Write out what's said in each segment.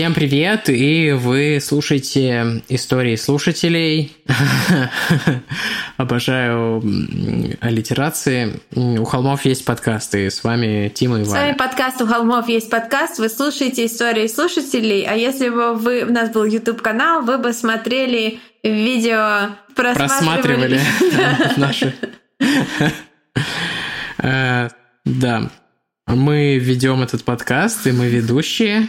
Всем привет, и вы слушаете истории слушателей. Обожаю аллитерации. У холмов есть подкасты, с вами Тима и Валя. С вами подкаст «У холмов есть подкаст», вы слушаете истории слушателей, а если бы вы, у нас был YouTube-канал, вы бы смотрели видео, просматривали, просматривали наши... Э, да, мы ведем этот подкаст, и мы ведущие.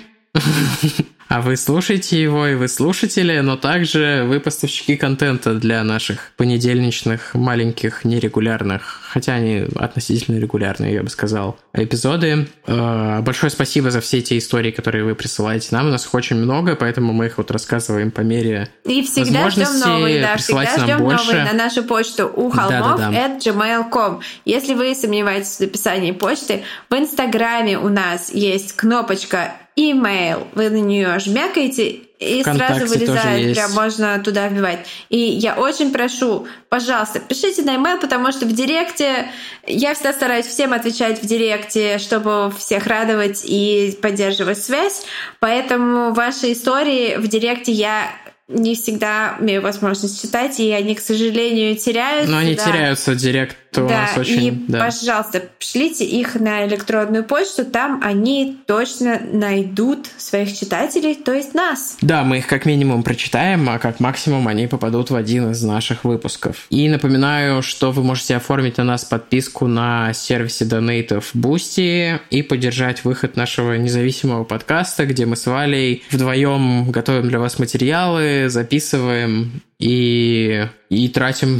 А вы слушаете его, и вы слушатели, но также вы поставщики контента для наших понедельничных, маленьких, нерегулярных, хотя они относительно регулярные, я бы сказал, эпизоды. Э, большое спасибо за все эти истории, которые вы присылаете нам. У нас их очень много, поэтому мы их вот рассказываем по мере И всегда ждем новые, да, всегда ждем больше. новые на нашу почту у холмов да, да, да. gmail.com. Если вы сомневаетесь в написании почты, в Инстаграме у нас есть кнопочка email. Вы на нее жмякаете, и Вконтакте сразу вылезает, прям можно туда вбивать. И я очень прошу, пожалуйста, пишите на email, потому что в директе я всегда стараюсь всем отвечать в директе, чтобы всех радовать и поддерживать связь. Поэтому ваши истории в директе я не всегда имею возможность читать, и они, к сожалению, теряются. Но они да. теряются, директ у да, нас очень... И, да. пожалуйста, пришлите их на электронную почту, там они точно найдут своих читателей, то есть нас. Да, мы их как минимум прочитаем, а как максимум они попадут в один из наших выпусков. И напоминаю, что вы можете оформить на нас подписку на сервисе донейтов Boosty и поддержать выход нашего независимого подкаста, где мы с Валей вдвоем готовим для вас материалы, записываем и, и тратим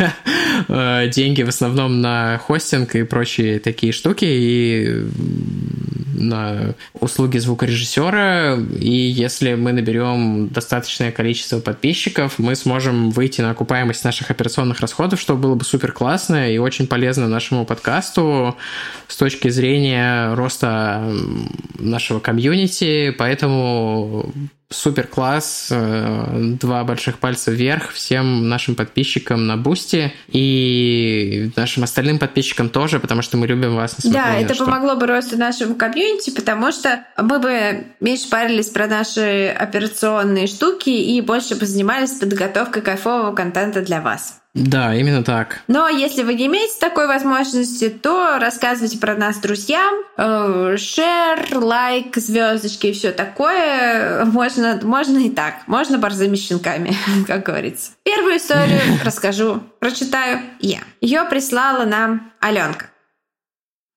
э, деньги в основном на хостинг и прочие такие штуки, и на услуги звукорежиссера, и если мы наберем достаточное количество подписчиков, мы сможем выйти на окупаемость наших операционных расходов, что было бы супер классно и очень полезно нашему подкасту с точки зрения роста нашего комьюнити, поэтому супер класс, э, два больших пальца вверх всем нашим подписчикам на Бусти и нашим остальным подписчикам тоже, потому что мы любим вас. Да, это что. помогло бы росту нашего комьюнити, потому что мы бы меньше парились про наши операционные штуки и больше бы занимались подготовкой кайфового контента для вас. Да, именно так. Но если вы не имеете такой возможности, то рассказывайте про нас друзьям. Шер, э, лайк, звездочки и все такое. Можно, можно и так. Можно борзыми щенками, как говорится. Первую историю расскажу, прочитаю я. Ее прислала нам Аленка.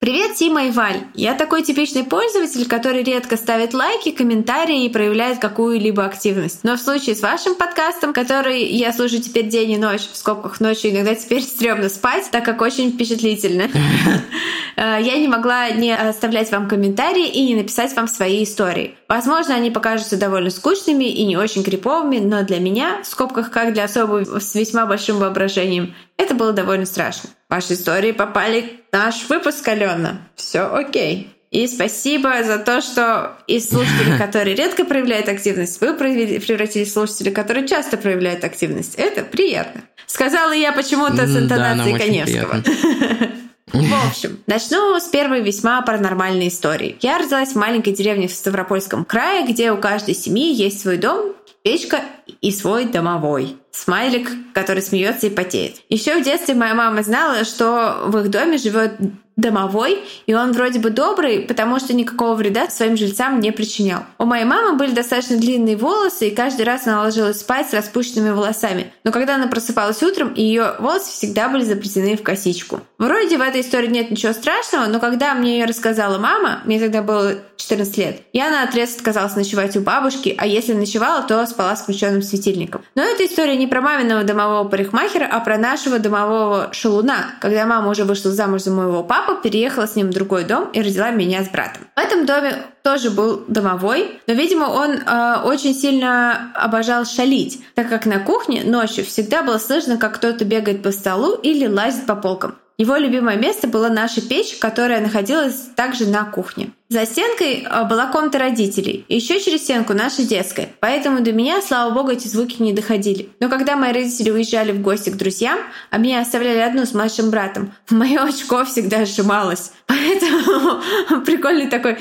Привет, Тима и Валь! Я такой типичный пользователь, который редко ставит лайки, комментарии и проявляет какую-либо активность. Но в случае с вашим подкастом, который я слушаю теперь день и ночь, в скобках ночью иногда теперь стрёмно спать, так как очень впечатлительно, э, я не могла не оставлять вам комментарии и не написать вам свои истории. Возможно, они покажутся довольно скучными и не очень криповыми, но для меня, в скобках как для особо с весьма большим воображением, это было довольно страшно. Ваши истории попали в наш выпуск, Алена. Все окей. И спасибо за то, что из слушателей, которые редко проявляют активность, вы превратились в слушателей, которые часто проявляют активность. Это приятно. Сказала я почему-то с интонацией да, Коневского. В общем, начну с первой весьма паранормальной истории. Я родилась в маленькой деревне в Ставропольском крае, где у каждой семьи есть свой дом, печка и свой домовой. Смайлик, который смеется и потеет. Еще в детстве моя мама знала, что в их доме живет домовой, и он вроде бы добрый, потому что никакого вреда своим жильцам не причинял. У моей мамы были достаточно длинные волосы, и каждый раз она ложилась спать с распущенными волосами. Но когда она просыпалась утром, ее волосы всегда были заплетены в косичку. Вроде в этой истории нет ничего страшного, но когда мне ее рассказала мама, мне тогда было 14 лет, я на отрез отказалась ночевать у бабушки, а если ночевала, то спала с включенным светильником. Но эта история не про маминого домового парикмахера, а про нашего домового шалуна, когда мама уже вышла замуж за моего папу, переехала с ним в другой дом и родила меня с братом. В этом доме тоже был домовой, но, видимо, он э, очень сильно обожал шалить, так как на кухне ночью всегда было слышно, как кто-то бегает по столу или лазит по полкам. Его любимое место была наша печь, которая находилась также на кухне. За стенкой а, была комната родителей, и еще через стенку наша детская, поэтому до меня, слава богу, эти звуки не доходили. Но когда мои родители уезжали в гости к друзьям, а меня оставляли одну с младшим братом, мое очко всегда сжималось. Поэтому прикольный такой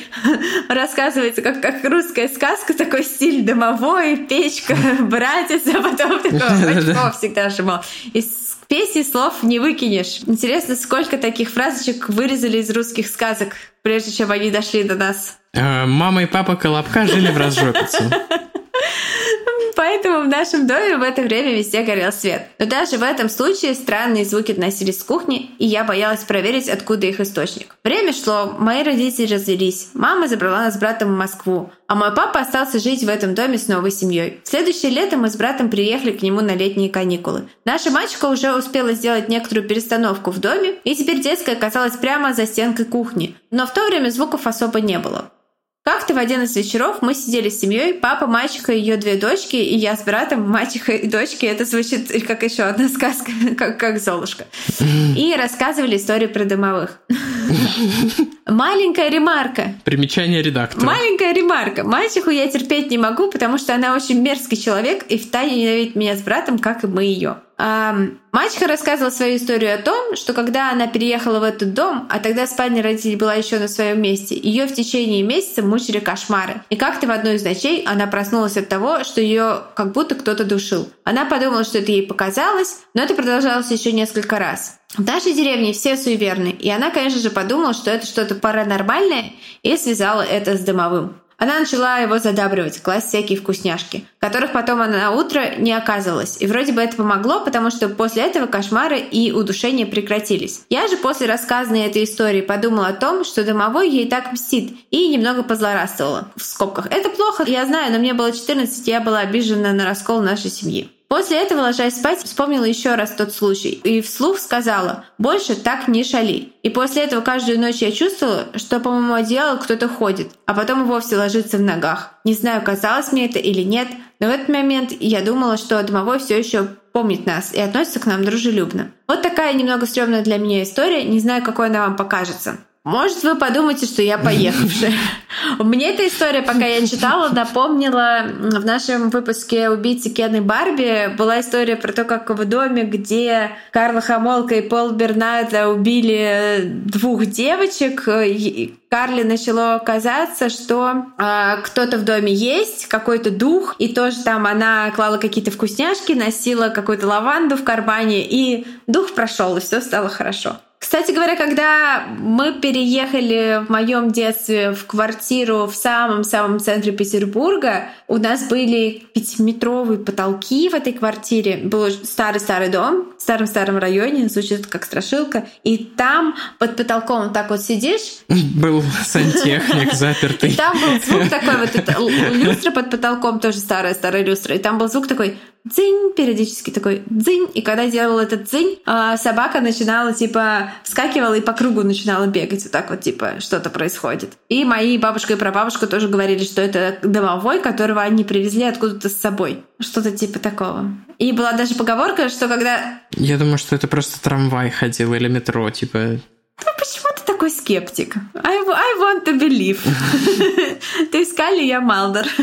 рассказывается, как, как русская сказка, такой стиль домовой, печка, братец, а потом такое очко всегда сжимал. И песни слов не выкинешь. Интересно, сколько таких фразочек вырезали из русских сказок, прежде чем они дошли до нас. Э, мама и папа Колобка жили в разжопицу. Поэтому в нашем доме в это время везде горел свет. Но даже в этом случае странные звуки доносились с кухни, и я боялась проверить, откуда их источник. Время шло, мои родители развелись. Мама забрала нас с братом в Москву, а мой папа остался жить в этом доме с новой семьей. В следующее лето мы с братом приехали к нему на летние каникулы. Наша мачеха уже успела сделать некоторую перестановку в доме, и теперь детская оказалась прямо за стенкой кухни. Но в то время звуков особо не было. Как-то в один из вечеров мы сидели с семьей, папа, мачеха, ее две дочки, и я с братом, мачеха и дочки. Это звучит как еще одна сказка, как, как Золушка. И рассказывали историю про домовых. Маленькая ремарка. Примечание редактора. Маленькая ремарка. Мачеху я терпеть не могу, потому что она очень мерзкий человек и втайне ненавидит меня с братом, как и мы ее. Мачеха рассказывала свою историю о том, что когда она переехала в этот дом, а тогда спальня родителей была еще на своем месте, ее в течение месяца мучили кошмары. И как-то в одной из ночей она проснулась от того, что ее как будто кто-то душил. Она подумала, что это ей показалось, но это продолжалось еще несколько раз. В нашей деревне все суеверны, и она, конечно же, подумала, что это что-то паранормальное, и связала это с домовым. Она начала его задабривать, класть всякие вкусняшки, которых потом она на утро не оказывалась. И вроде бы это помогло, потому что после этого кошмары и удушения прекратились. Я же после рассказанной этой истории подумала о том, что домовой ей так мстит, и немного позлорадствовала. В скобках. Это плохо, я знаю, но мне было 14, и я была обижена на раскол нашей семьи. После этого, ложась спать, вспомнила еще раз тот случай и вслух сказала «Больше так не шали». И после этого каждую ночь я чувствовала, что по моему одеялу кто-то ходит, а потом и вовсе ложится в ногах. Не знаю, казалось мне это или нет, но в этот момент я думала, что домовой все еще помнит нас и относится к нам дружелюбно. Вот такая немного стрёмная для меня история, не знаю, какой она вам покажется. Может, вы подумаете, что я поехавшая. Мне эта история, пока я читала, напомнила в нашем выпуске «Убийцы Кен и Барби» была история про то, как в доме, где Карла Хамолка и Пол Бернарда убили двух девочек, Карли начало казаться, что э, кто-то в доме есть, какой-то дух, и тоже там она клала какие-то вкусняшки, носила какую-то лаванду в кармане, и дух прошел, и все стало хорошо. Кстати говоря, когда мы переехали в моем детстве в квартиру в самом-самом центре Петербурга, у нас были пятиметровые потолки в этой квартире. Был старый-старый дом в старом-старом районе, звучит как страшилка. И там под потолком так вот сидишь. Был сантехник запертый. И там был звук такой, вот это люстра под потолком, тоже старая-старая люстра. И там был звук такой дзынь, периодически такой дзынь. И когда делал этот дзынь, а, собака начинала, типа, вскакивала и по кругу начинала бегать. Вот так вот, типа, что-то происходит. И мои бабушка и прабабушка тоже говорили, что это домовой, которого они привезли откуда-то с собой. Что-то типа такого. И была даже поговорка, что когда... Я думаю, что это просто трамвай ходил или метро, типа... Ну, почему ты такой скептик? I, I want to believe. Ты искали, я Малдер.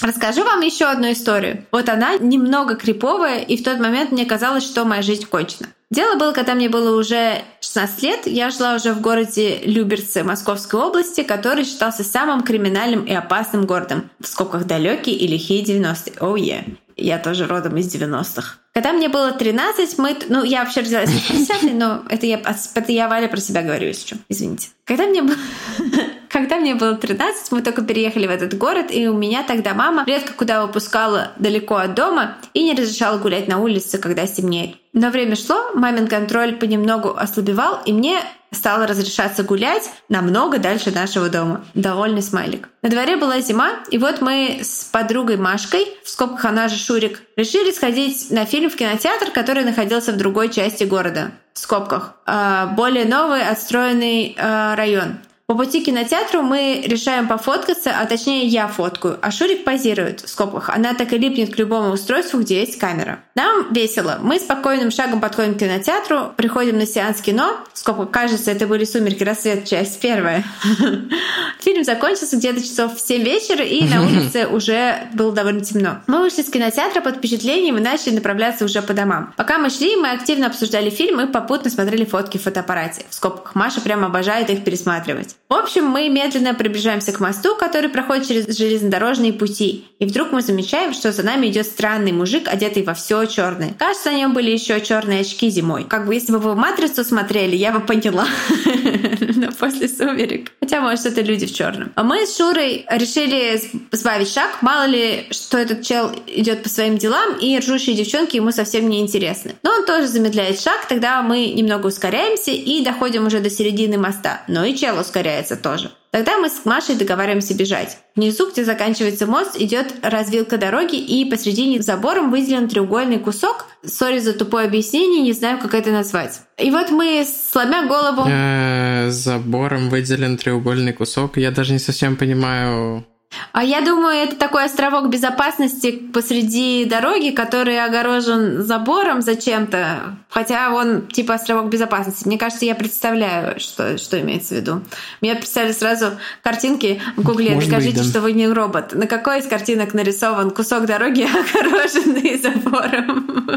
Расскажу вам еще одну историю. Вот она немного криповая, и в тот момент мне казалось, что моя жизнь кончена. Дело было, когда мне было уже 16 лет, я жила уже в городе Люберцы Московской области, который считался самым криминальным и опасным городом. В скобках далекие и лихие 90-е. Оу, oh yeah. Я тоже родом из 90-х. Когда мне было 13, мы... Ну, я вообще родилась в 50 но это я, это я Валя про себя говорю, если что. Извините. Когда мне было... Когда мне было 13, мы только переехали в этот город, и у меня тогда мама редко куда выпускала далеко от дома и не разрешала гулять на улице, когда стемнеет. Но время шло, мамин контроль понемногу ослабевал, и мне стало разрешаться гулять намного дальше нашего дома. Довольный смайлик. На дворе была зима, и вот мы с подругой Машкой, в скобках она же Шурик, решили сходить на фильм в кинотеатр, который находился в другой части города. В скобках. А, более новый, отстроенный а, район. По пути к кинотеатру мы решаем пофоткаться, а точнее я фоткаю, а Шурик позирует в скобках. Она так и липнет к любому устройству, где есть камера. Нам весело. Мы спокойным шагом подходим к кинотеатру, приходим на сеанс кино. В скобках, кажется, это были «Сумерки. Рассвет», часть первая. Фильм закончился где-то часов в 7 вечера, и на улице уже было довольно темно. Мы вышли с кинотеатра под впечатлением и начали направляться уже по домам. Пока мы шли, мы активно обсуждали фильм и попутно смотрели фотки в фотоаппарате. В скобках Маша прям обожает их пересматривать. В общем, мы медленно приближаемся к мосту, который проходит через железнодорожные пути. И вдруг мы замечаем, что за нами идет странный мужик, одетый во все черное. Кажется, на нем были еще черные очки зимой. Как бы если бы вы матрицу смотрели, я бы поняла. Но после сумерек. Хотя, может, это люди в черном. А мы с Шурой решили сбавить шаг. Мало ли, что этот чел идет по своим делам, и ржущие девчонки ему совсем не интересны. Но он тоже замедляет шаг, тогда мы немного ускоряемся и доходим уже до середины моста. Но и чел ускоряется тоже. Тогда мы с Машей договариваемся бежать. Внизу, где заканчивается мост, идет развилка дороги, и посредине забором выделен треугольный кусок. Сори за тупое объяснение, не знаю, как это назвать. И вот мы, сломя голову... Э, забором выделен треугольный кусок. Я даже не совсем понимаю, а я думаю, это такой островок безопасности посреди дороги, который огорожен забором зачем-то. Хотя он типа островок безопасности. Мне кажется, я представляю, что, что имеется в виду. Мне представили сразу картинки в гугле. Может Скажите, быть, да. что вы не робот. На какой из картинок нарисован кусок дороги, огороженный забором?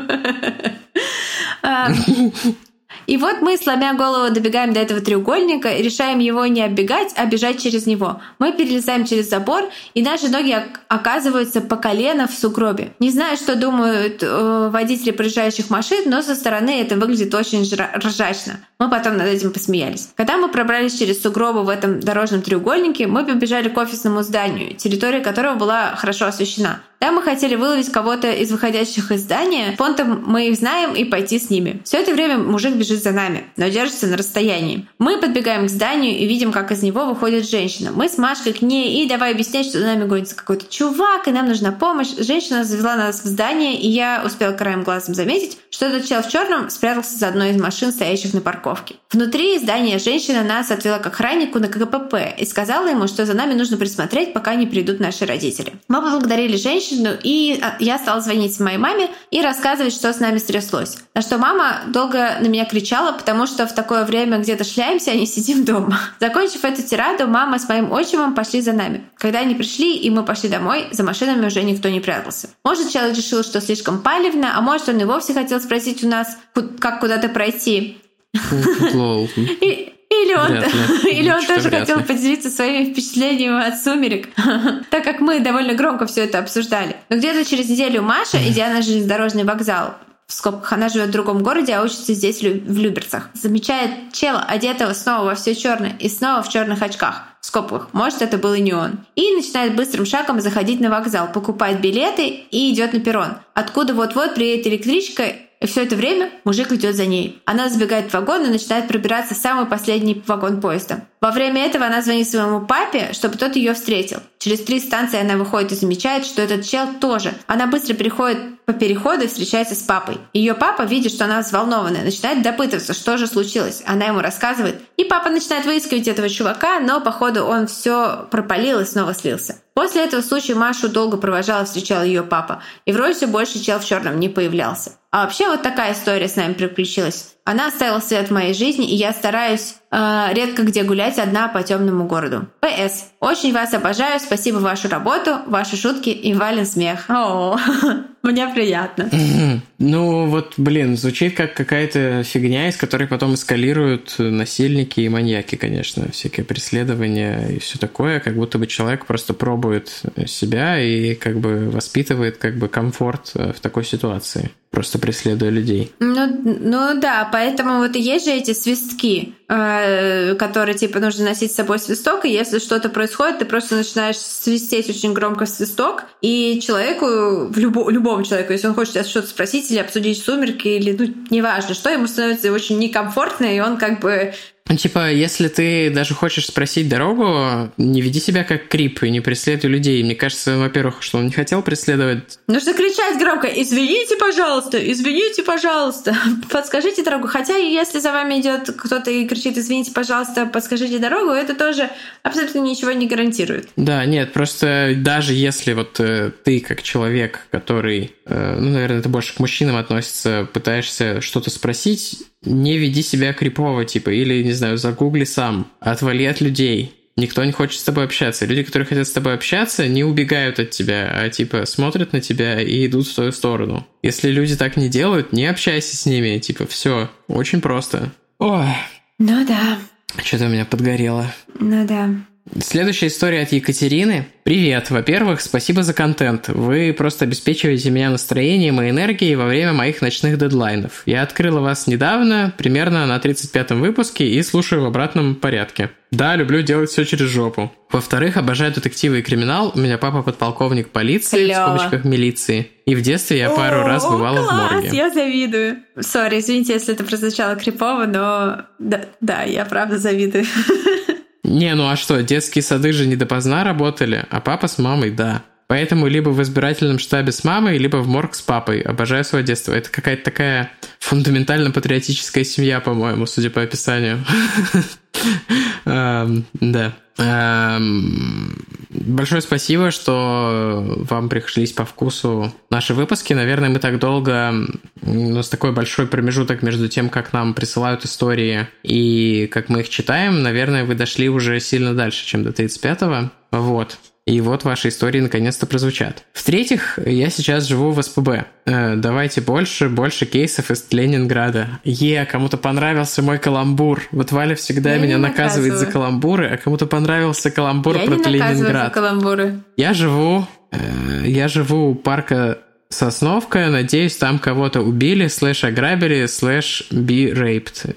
И вот мы, сломя голову, добегаем до этого треугольника и решаем его не оббегать, а бежать через него. Мы перелезаем через забор, и наши ноги оказываются по колено в сугробе. Не знаю, что думают э, водители проезжающих машин, но со стороны это выглядит очень ржачно. Мы потом над этим посмеялись. Когда мы пробрались через сугробы в этом дорожном треугольнике, мы побежали к офисному зданию, территория которого была хорошо освещена. Там мы хотели выловить кого-то из выходящих из здания. Фонтом мы их знаем и пойти с ними. Все это время мужик бежит за нами, но держится на расстоянии. Мы подбегаем к зданию и видим, как из него выходит женщина. Мы с Машкой к ней и давай объяснять, что за нами гонится какой-то чувак, и нам нужна помощь. Женщина завела нас в здание, и я успела краем глазом заметить, что этот чел в черном спрятался за одной из машин, стоящих на парковке. Внутри здания женщина нас отвела к охраннику на КПП и сказала ему, что за нами нужно присмотреть, пока не придут наши родители. Мы поблагодарили женщину, женщину, и а, я стала звонить моей маме и рассказывать, что с нами стряслось. На что мама долго на меня кричала, потому что в такое время где-то шляемся, а не сидим дома. Закончив эту тираду, мама с моим отчимом пошли за нами. Когда они пришли, и мы пошли домой, за машинами уже никто не прятался. Может, человек решил, что слишком палевно, а может, он и вовсе хотел спросить у нас, как куда-то пройти. И, или он, или он тоже хотел поделиться своими впечатлениями от «Сумерек», так как мы довольно громко все это обсуждали. Но где-то через неделю Маша, идя на железнодорожный вокзал, в скобках, она живет в другом городе, а учится здесь, в Люберцах. Замечает чела, одетого снова во все черное и снова в черных очках. В скобках, может, это был и не он. И начинает быстрым шагом заходить на вокзал, покупает билеты и идет на перрон, откуда вот-вот приедет электричка и все это время мужик идет за ней. Она забегает в вагон и начинает пробираться в самый последний вагон поезда. Во время этого она звонит своему папе, чтобы тот ее встретил. Через три станции она выходит и замечает, что этот чел тоже. Она быстро переходит по переходу и встречается с папой. Ее папа видит, что она взволнованная, начинает допытываться, что же случилось. Она ему рассказывает. И папа начинает выискивать этого чувака, но походу он все пропалил и снова слился. После этого случая Машу долго провожала, встречал ее папа. И вроде все больше чел в черном не появлялся. А вообще вот такая история с нами приключилась. Она оставила свет в моей жизни, и я стараюсь э, редко где гулять одна по темному городу. П.С. Очень вас обожаю, спасибо вашу работу, ваши шутки и Вален смех. О, мне приятно. Ну вот, блин, звучит как какая-то фигня, из которой потом эскалируют насильники и маньяки, конечно, всякие преследования и все такое, как будто бы человек просто пробует себя и как бы воспитывает как бы комфорт э, в такой ситуации просто преследуя людей. Ну, ну да, поэтому вот и есть же эти свистки, э, которые типа нужно носить с собой свисток, и если что-то происходит, ты просто начинаешь свистеть очень громко свисток, и человеку, любо, любому человеку, если он хочет тебя что-то спросить или обсудить сумерки, или ну неважно что, ему становится очень некомфортно, и он как бы типа, если ты даже хочешь спросить дорогу, не веди себя как крип и не преследуй людей. Мне кажется, во-первых, что он не хотел преследовать. Нужно кричать громко «Извините, пожалуйста! Извините, пожалуйста! Подскажите дорогу!» Хотя, если за вами идет кто-то и кричит, извините, пожалуйста, подскажите дорогу, это тоже абсолютно ничего не гарантирует. Да, нет, просто даже если вот э, ты как человек, который, э, ну, наверное, это больше к мужчинам относится, пытаешься что-то спросить, не веди себя крипово, типа, или, не знаю, загугли сам, отвали от людей, Никто не хочет с тобой общаться. Люди, которые хотят с тобой общаться, не убегают от тебя, а типа смотрят на тебя и идут в твою сторону. Если люди так не делают, не общайся с ними. Типа, все, очень просто. Ой. Ну да. Что-то у меня подгорело. Ну да. Следующая история от Екатерины. Привет. Во-первых, спасибо за контент. Вы просто обеспечиваете меня настроением и энергией во время моих ночных дедлайнов. Я открыла вас недавно, примерно на 35-м выпуске, и слушаю в обратном порядке. Да, люблю делать все через жопу. Во-вторых, обожаю детективы и криминал. У меня папа подполковник полиции, Клево. в скобочках милиции. И в детстве я пару О, раз бывала класс, в морге. Я завидую. Сори, извините, если это прозвучало крипово, но да, да, я правда завидую. Не, ну а что, детские сады же не допоздна работали, а папа с мамой, да. Поэтому либо в избирательном штабе с мамой, либо в морг с папой. Обожаю свое детство. Это какая-то такая фундаментально-патриотическая семья, по-моему, судя по описанию. Да. Большое спасибо, что вам пришлись по вкусу наши выпуски. Наверное, мы так долго... У нас такой большой промежуток между тем, как нам присылают истории и как мы их читаем. Наверное, вы дошли уже сильно дальше, чем до 35-го. Вот. И вот ваши истории наконец-то прозвучат. В-третьих, я сейчас живу в СПБ. Э, давайте больше, больше кейсов из Ленинграда. Е, кому-то понравился мой каламбур. Вот Валя всегда я меня наказывает за каламбуры, а кому-то понравился каламбур я про не Ленинград. За каламбуры. Я живу, э, я живу у парка Сосновка. Надеюсь, там кого-то убили, слэш ограбили, слэш be raped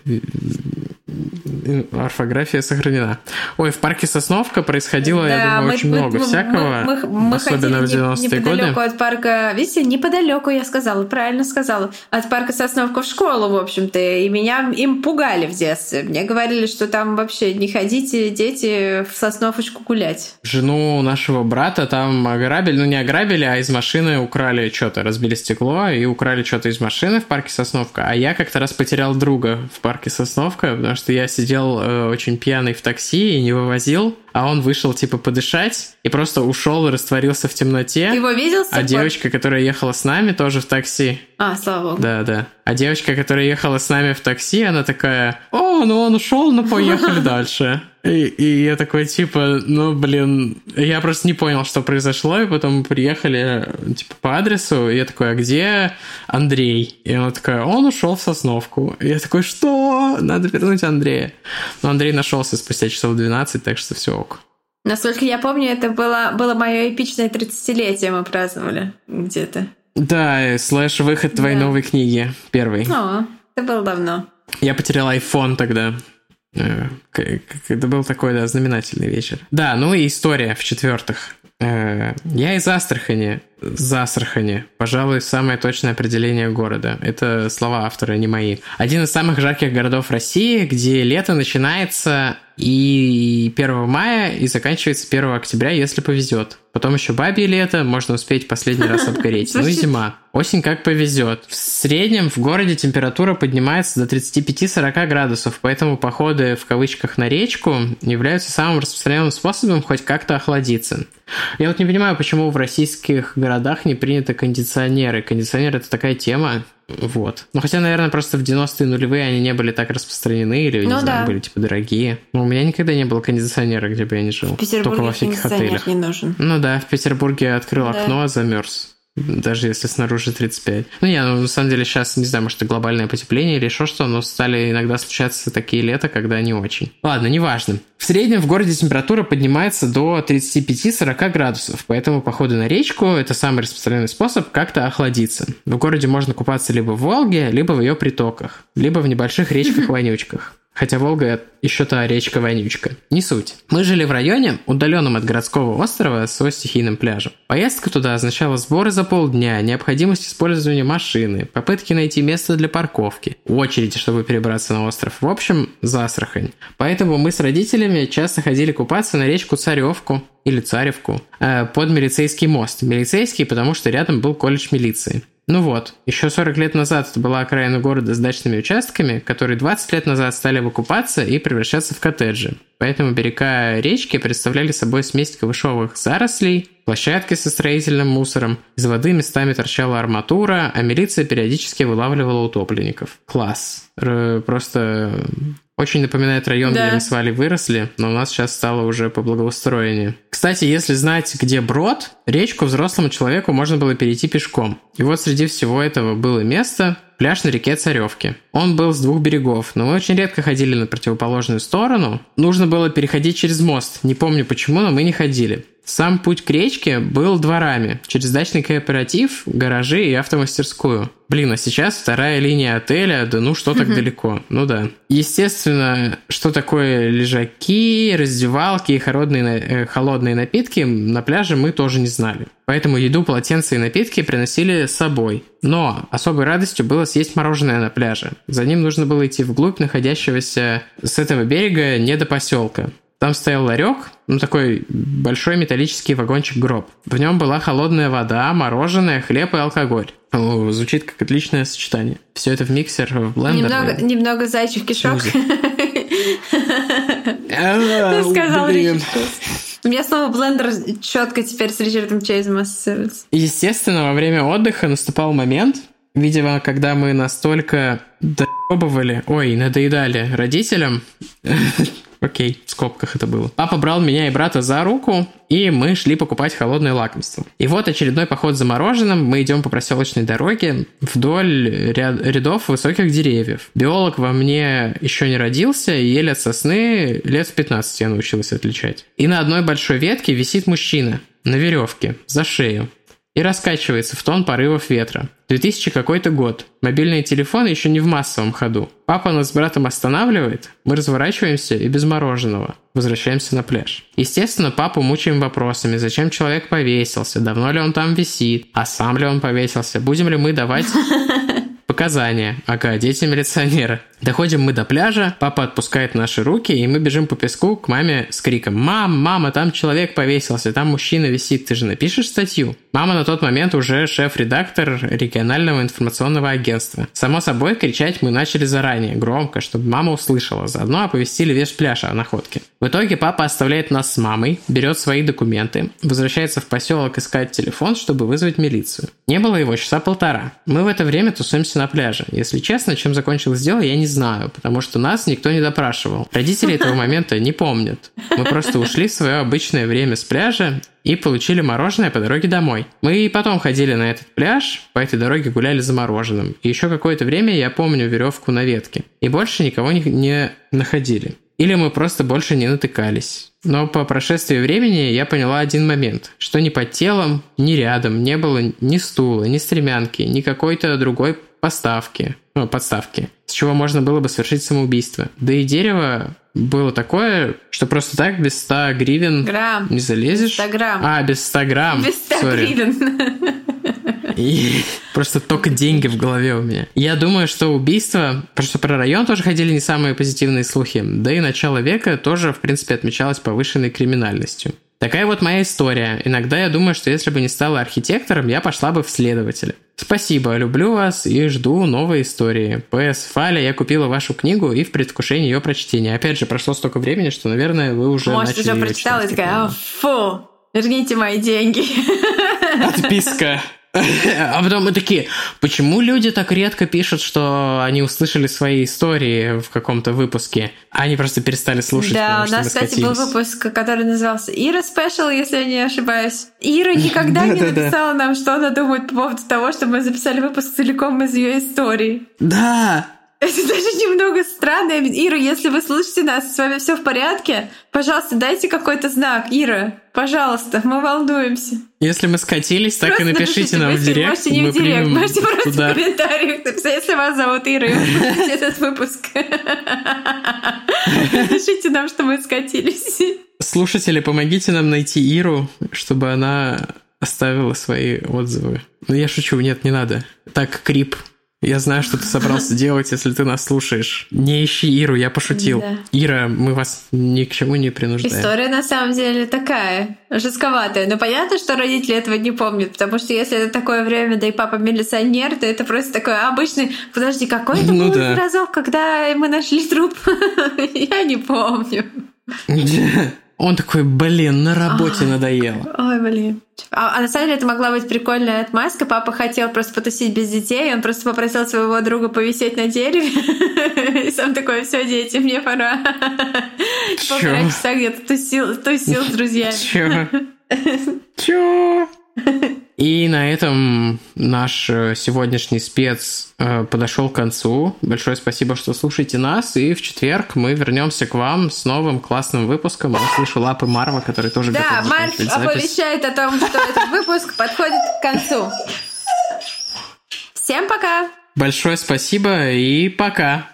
орфография сохранена. Ой, в парке Сосновка происходило, да, я думаю, мы, очень мы, много мы, всякого, мы, мы, мы особенно в 90-е годы. Неподалеку от парка, видите, неподалеку я сказала, правильно сказала, от парка Сосновка в школу, в общем-то, и меня им пугали в детстве. Мне говорили, что там вообще не ходите, дети, в Сосновочку гулять. Жену нашего брата там ограбили, ну не ограбили, а из машины украли что-то, разбили стекло и украли что-то из машины в парке Сосновка, а я как-то раз потерял друга в парке Сосновка, потому что я сидел э, очень пьяный в такси и не вывозил, а он вышел типа подышать и просто ушел и растворился в темноте. Ты его видел? А девочка, которая ехала с нами, тоже в такси. А, слава богу. Да, да. А девочка, которая ехала с нами в такси, она такая, о, ну он ушел, ну поехали дальше. И, и я такой, типа, ну, блин, я просто не понял, что произошло, и потом мы приехали, типа, по адресу, и я такой, а где Андрей? И она такая, он ушел в Сосновку. И я такой, что? Надо вернуть Андрея. Но Андрей нашелся спустя часов 12, так что все ок. Насколько я помню, это было, было мое эпичное 30-летие мы праздновали где-то. Да, слэш выход твоей да. новой книги, первый. О, это было давно. Я потерял iPhone тогда. Э, это был такой, да, знаменательный вечер. Да, ну и история в-четвертых. Э, я из Астрахани. Из Астрахани. Пожалуй, самое точное определение города. Это слова автора, не мои. Один из самых жарких городов России, где лето начинается и 1 мая и заканчивается 1 октября, если повезет. Потом еще бабье лето, можно успеть последний раз обгореть. Ну и зима. Осень как повезет. В среднем в городе температура поднимается до 35-40 градусов, поэтому походы в кавычках на речку являются самым распространенным способом хоть как-то охладиться. Я вот не понимаю, почему в российских городах не приняты кондиционеры. Кондиционер это такая тема, вот. Ну, хотя, наверное, просто в 90-е нулевые они не были так распространены или, ну, не да. знаю, были, типа, дорогие. Но у меня никогда не было кондиционера, где бы я не жил. В Петербурге Только во всяких отелях. не нужен. Ну да, в Петербурге открыл да. окно, замерз даже если снаружи 35. Ну, не, ну, на самом деле сейчас, не знаю, может, это глобальное потепление или еще что, но стали иногда случаться такие лета, когда не очень. Ладно, неважно. В среднем в городе температура поднимается до 35-40 градусов, поэтому походы на речку – это самый распространенный способ как-то охладиться. В городе можно купаться либо в Волге, либо в ее притоках, либо в небольших речках-вонючках. Хотя Волга еще та речка-вонючка. Не суть. Мы жили в районе, удаленном от городского острова с его стихийным пляжем. Поездка туда означала сборы за полдня, необходимость использования машины, попытки найти место для парковки, очереди, чтобы перебраться на остров. В общем, засрахань. Поэтому мы с родителями часто ходили купаться на речку Царевку, или Царевку, э, под милицейский мост. Милицейский, потому что рядом был колледж милиции. Ну вот, еще 40 лет назад это была окраина города с дачными участками, которые 20 лет назад стали выкупаться и превращаться в коттеджи. Поэтому берега речки представляли собой смесь камышовых зарослей, площадки со строительным мусором, из воды местами торчала арматура, а милиция периодически вылавливала утопленников. Класс. Р- просто очень напоминает район, Да. где мы с Валей выросли, но у нас сейчас стало уже по благоустроению. Кстати, если знать, где брод, речку взрослому человеку можно было перейти пешком. И вот среди всего этого было место, пляж на реке Царевки. Он был с двух берегов, но мы очень редко ходили на противоположную сторону. Нужно было переходить через мост. Не помню почему, но мы не ходили. Сам путь к речке был дворами, через дачный кооператив, гаражи и автомастерскую. Блин, а сейчас вторая линия отеля, да ну что так далеко? Ну да. Естественно, что такое лежаки, раздевалки и холодные, э, холодные напитки на пляже мы тоже не знали. Поэтому еду, полотенца и напитки приносили с собой. Но особой радостью было съесть мороженое на пляже. За ним нужно было идти вглубь находящегося с этого берега не до поселка. Там стоял ларек, ну такой большой металлический вагончик-гроб. В нем была холодная вода, мороженое, хлеб и алкоголь. О, звучит как отличное сочетание. Все это в миксер, в блендер. Немного, немного зайчих кишок. А, Сказал. У меня снова блендер четко теперь с Ричардом Чейзом ассоциируется. Естественно, во время отдыха наступал момент, видимо, когда мы настолько доебывали, ой, надоедали родителям, Окей, в скобках это было. Папа брал меня и брата за руку, и мы шли покупать холодное лакомство. И вот очередной поход за мороженым. Мы идем по проселочной дороге вдоль ряд- рядов высоких деревьев. Биолог во мне еще не родился, и еле от сосны лет в 15 я научилась отличать. И на одной большой ветке висит мужчина на веревке за шею и раскачивается в тон порывов ветра. 2000 какой-то год. Мобильные телефоны еще не в массовом ходу. Папа нас с братом останавливает, мы разворачиваемся и без мороженого возвращаемся на пляж. Естественно, папу мучаем вопросами, зачем человек повесился, давно ли он там висит, а сам ли он повесился, будем ли мы давать Показания. Ага, дети милиционера. Доходим мы до пляжа, папа отпускает наши руки, и мы бежим по песку к маме с криком «Мам, мама, там человек повесился, там мужчина висит, ты же напишешь статью?» Мама на тот момент уже шеф-редактор регионального информационного агентства. Само собой, кричать мы начали заранее, громко, чтобы мама услышала. Заодно оповестили весь пляж о находке. В итоге папа оставляет нас с мамой, берет свои документы, возвращается в поселок искать телефон, чтобы вызвать милицию. Не было его часа полтора. Мы в это время тусуемся на пляже. Если честно, чем закончилось дело, я не знаю, потому что нас никто не допрашивал. Родители этого момента не помнят. Мы просто ушли в свое обычное время с пляжа и получили мороженое по дороге домой. Мы и потом ходили на этот пляж, по этой дороге гуляли за мороженым. И еще какое-то время я помню веревку на ветке. И больше никого не, не находили. Или мы просто больше не натыкались. Но по прошествии времени я поняла один момент, что ни под телом, ни рядом не было ни стула, ни стремянки, ни какой-то другой поставки, ну, подставки, с чего можно было бы совершить самоубийство. Да и дерево было такое, что просто так без 100 гривен Грамм. не залезешь. 100 грамм. А, без 100 грамм. Без 100 Сори. гривен. И просто только деньги в голове у меня. Я думаю, что убийство, потому что про район тоже ходили не самые позитивные слухи, да и начало века тоже, в принципе, отмечалось повышенной криминальностью. Такая вот моя история. Иногда я думаю, что если бы не стала архитектором, я пошла бы в следователя. Спасибо, люблю вас и жду новой истории. П.С. Фаля, я купила вашу книгу и в предвкушении ее прочтения. Опять же, прошло столько времени, что, наверное, вы уже Может, начали уже прочитала и такая, «А, фу, верните мои деньги. Отписка. А потом мы такие, почему люди так редко пишут, что они услышали свои истории в каком-то выпуске, а они просто перестали слушать, Да, у нас, кстати, был выпуск, который назывался Ира Спешл, если я не ошибаюсь. Ира никогда не Да-да-да. написала нам, что она думает по поводу того, что мы записали выпуск целиком из ее истории. Да, Это даже немного странно. Ира, если вы слышите нас, с вами все в порядке, пожалуйста, дайте какой-то знак. Ира, пожалуйста, мы волнуемся. если мы скатились, так и Просто напишите нам в директ. Можете не в директ, можете просто удар. в комментариях написать, если вас зовут Ира, и этот выпуск. Напишите нам, что мы скатились. Слушатели, помогите нам найти Иру, чтобы она оставила свои отзывы. Ну, я шучу, нет, не надо. Так, Крип, Я знаю, что ты собрался делать, если ты нас слушаешь. Не ищи Иру, я пошутил. Да. Ира, мы вас ни к чему не принуждаем. История на самом деле такая, жестковатая. Но понятно, что родители этого не помнят, потому что если это такое время, да и папа милиционер, то это просто такой обычный... Подожди, какой это ну, был да. разок, когда мы нашли труп? Я не помню. Он такой, блин, на работе ой, надоело. Ой, блин. А, а на самом деле это могла быть прикольная отмазка. Папа хотел просто потусить без детей, он просто попросил своего друга повисеть на дереве. И сам такой, все, дети, мне пора. Полтора часа где-то тусил, тусил с друзьями. Чё? Чё? И на этом наш э, сегодняшний спец э, подошел к концу. Большое спасибо, что слушаете нас. И в четверг мы вернемся к вам с новым классным выпуском. Я слышу лапы Марва, который тоже Да, Марв оповещает о том, что этот выпуск подходит к концу. Всем пока! Большое спасибо и пока!